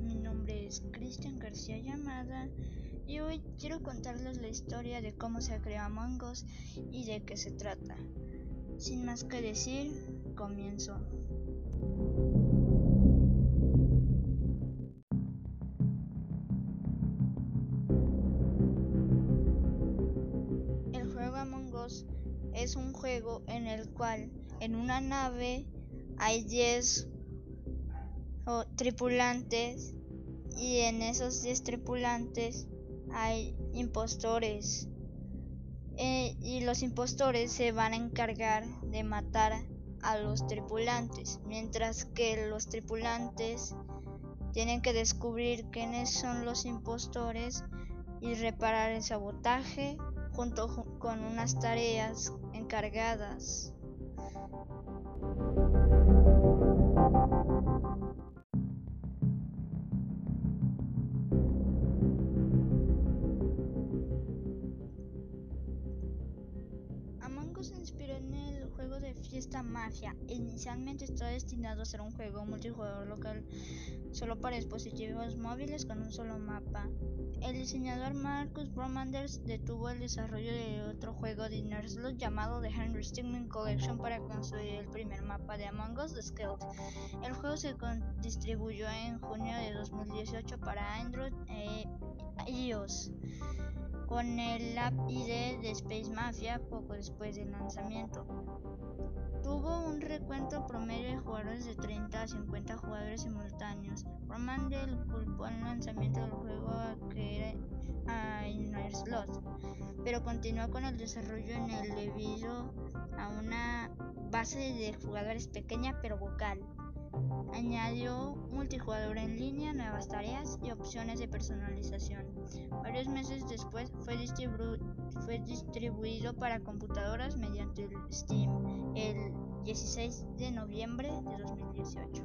mi nombre es Cristian García Llamada y hoy quiero contarles la historia de cómo se creó Among Us y de qué se trata. Sin más que decir, comienzo. El juego Among Us es un juego en el cual en una nave hay 10 tripulantes y en esos 10 tripulantes hay impostores. Eh, y los impostores se van a encargar de matar a los tripulantes mientras que los tripulantes tienen que descubrir quiénes son los impostores y reparar el sabotaje junto con unas tareas encargadas Mafia. Inicialmente estaba destinado a ser un juego multijugador local solo para dispositivos móviles con un solo mapa. El diseñador Marcus Bromanders detuvo el desarrollo de otro juego de Slot llamado The Henry Stigman Collection para construir el primer mapa de Among Us The Scout. El juego se distribuyó en junio de 2018 para Android e iOS con el app ID de Space Mafia poco después del lanzamiento. Tuvo un recuento promedio de jugadores de 30 a 50 jugadores simultáneos. Romandel culpó el lanzamiento del juego a que era a Inner Slot, pero continuó con el desarrollo en el debido a una base de jugadores pequeña pero vocal. Añadió multijugador en línea, nuevas tareas y opciones de personalización. Varios meses después fue, distribuido para computadoras mediante el Steam el 16 de noviembre de 2018.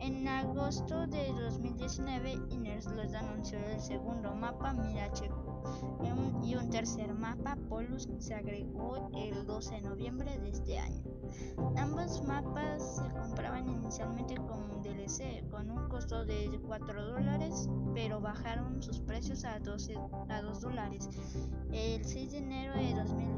En agosto de 2019, Slot anunció el segundo mapa Y un tercer mapa Polus se agregó el 12 de noviembre de este año. Ambos mapas se compraban inicialmente como DLC con un costo de 4 dólares, pero bajaron sus precios a, 12, a 2 dólares. El 6 de enero de 2020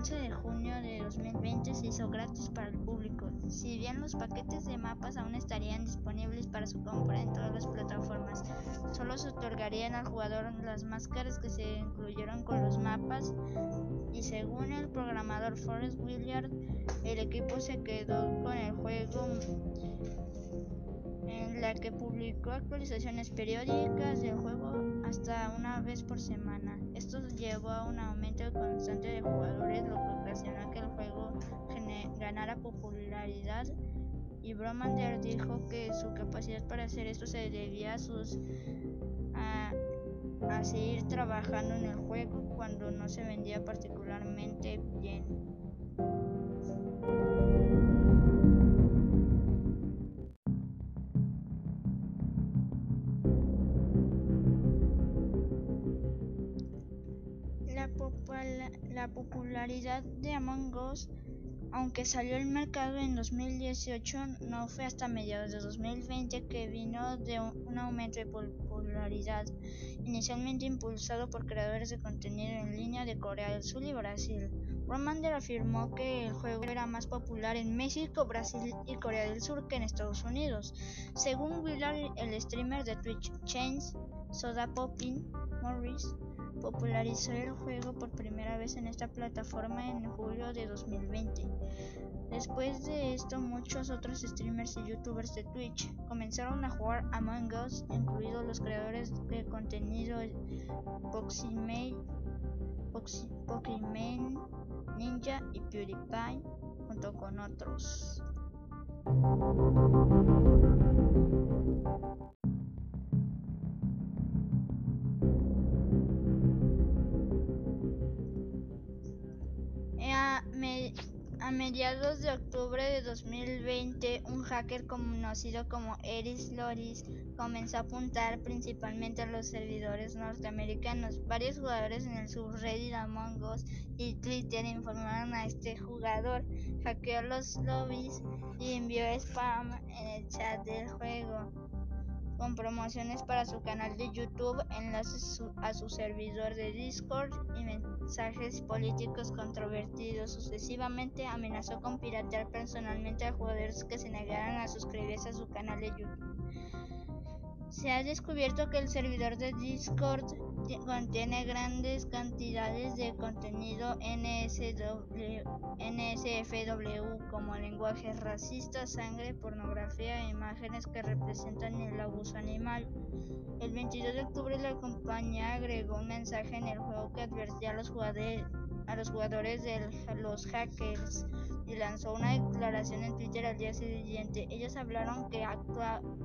11 de junio de 2020 se hizo gratis para el público, si bien los paquetes de mapas aún estarían disponibles para su compra en todas las plataformas. Solo se otorgarían al jugador las máscaras que se incluyeron con los mapas y según el programador Forrest Willard, el equipo se quedó con el juego en la que publicó actualizaciones periódicas del juego hasta una vez por semana. Esto llevó a un aumento constante de jugadores, ganara popularidad. Y Bromander dijo que su capacidad para hacer esto se debía a sus a, seguir trabajando en el juego cuando no se vendía particularmente bien. La, popularidad de Among Us, aunque salió al mercado en 2018, no fue hasta mediados de 2020 que vino de un, aumento de popularidad, inicialmente impulsado por creadores de contenido en línea de Corea del Sur y Brasil. Romander afirmó que el juego era más popular en México, Brasil y Corea del Sur que en Estados Unidos. Según Willard, el streamer de Twitch Chains, Soda Popping Morris, popularizó el juego por primera vez en esta plataforma en julio de 2020. Después de esto, muchos otros streamers y youtubers de Twitch comenzaron a jugar Among Us, incluidos los creadores de contenido Poximane, Ninja y PewDiePie, junto con otros. Mediados de octubre de 2020, un hacker conocido como Eris Loris comenzó a apuntar principalmente a los servidores norteamericanos. Varios jugadores en el subreddit Among Us y Twitter informaron a este jugador, hackeó los lobbies y envió spam en el chat del juego con promociones para su canal de YouTube, enlaces a su servidor de Discord y mensajes políticos controvertidos. Sucesivamente amenazó con piratear personalmente a jugadores que se negaran a suscribirse a su canal de YouTube. Se ha descubierto que el servidor de Discord contiene grandes cantidades de contenido NSFW como lenguaje racista, sangre, pornografía e imágenes que representan el abuso animal. El 22 de octubre la compañía agregó un mensaje en el juego que advertía a los jugadores, a los jugadores de los hackers y lanzó una declaración en Twitter al día siguiente. Ellos hablaron que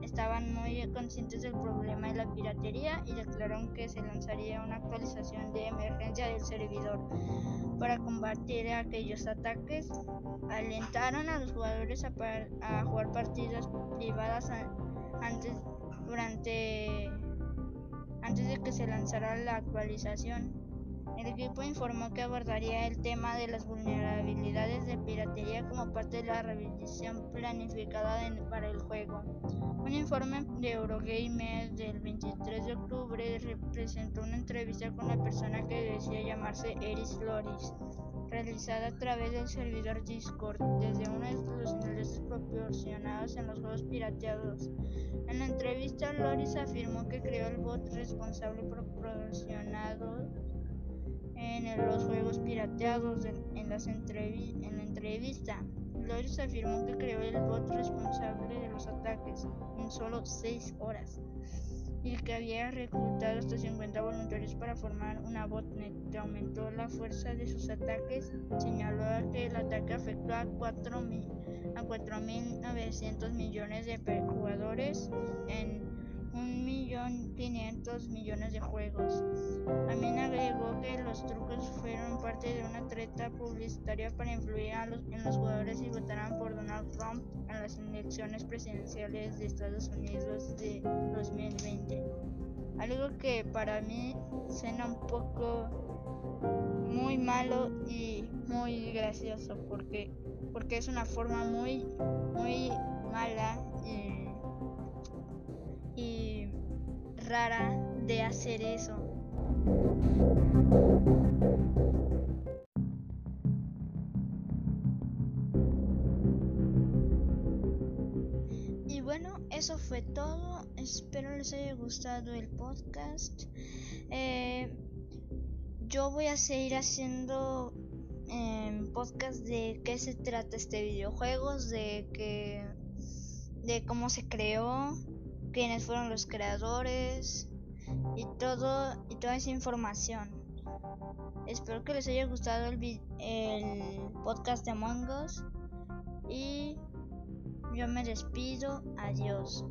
estaban muy conscientes del problema de la piratería y declararon que se lanzaría una actualización de emergencia del servidor para combatir aquellos ataques. Alentaron a los jugadores a, a jugar partidas privadas antes durante antes de que se lanzara la actualización. El equipo informó que abordaría el tema de las vulnerabilidades de piratería como parte de la revisión planificada para el juego. Un informe de Eurogamer del 23 de octubre representó una entrevista con la persona que decía llamarse Eris Loris, realizada a través del servidor Discord desde uno de los enlaces proporcionados en los juegos pirateados. En la entrevista, Loris afirmó que creó el bot responsable proporcionado en los juegos pirateados en, las en la entrevista. Loris afirmó que creó el bot responsable de los ataques en solo 6 horas y que había reclutado hasta 50 voluntarios para formar una botnet que aumentó la fuerza de sus ataques. Señaló que el ataque afectó a 4.900 millones de jugadores en 1.500 millones de juegos. También agregó que los trucos fueron parte de una treta publicitaria para influir en los jugadores y votaran por Donald Trump en las elecciones presidenciales de Estados Unidos de 2020. Algo que para mí suena un poco muy malo y muy gracioso porque porque es una forma muy muy mala y rara de hacer eso. Y bueno, eso fue todo. Espero les haya gustado el podcast. Eh, yo voy a seguir haciendo eh, podcast de qué se trata este videojuegos, de que de cómo se creó, quiénes fueron los creadores y todo y toda esa información. Espero que les haya gustado el, podcast de Among Us y yo me despido. Adiós.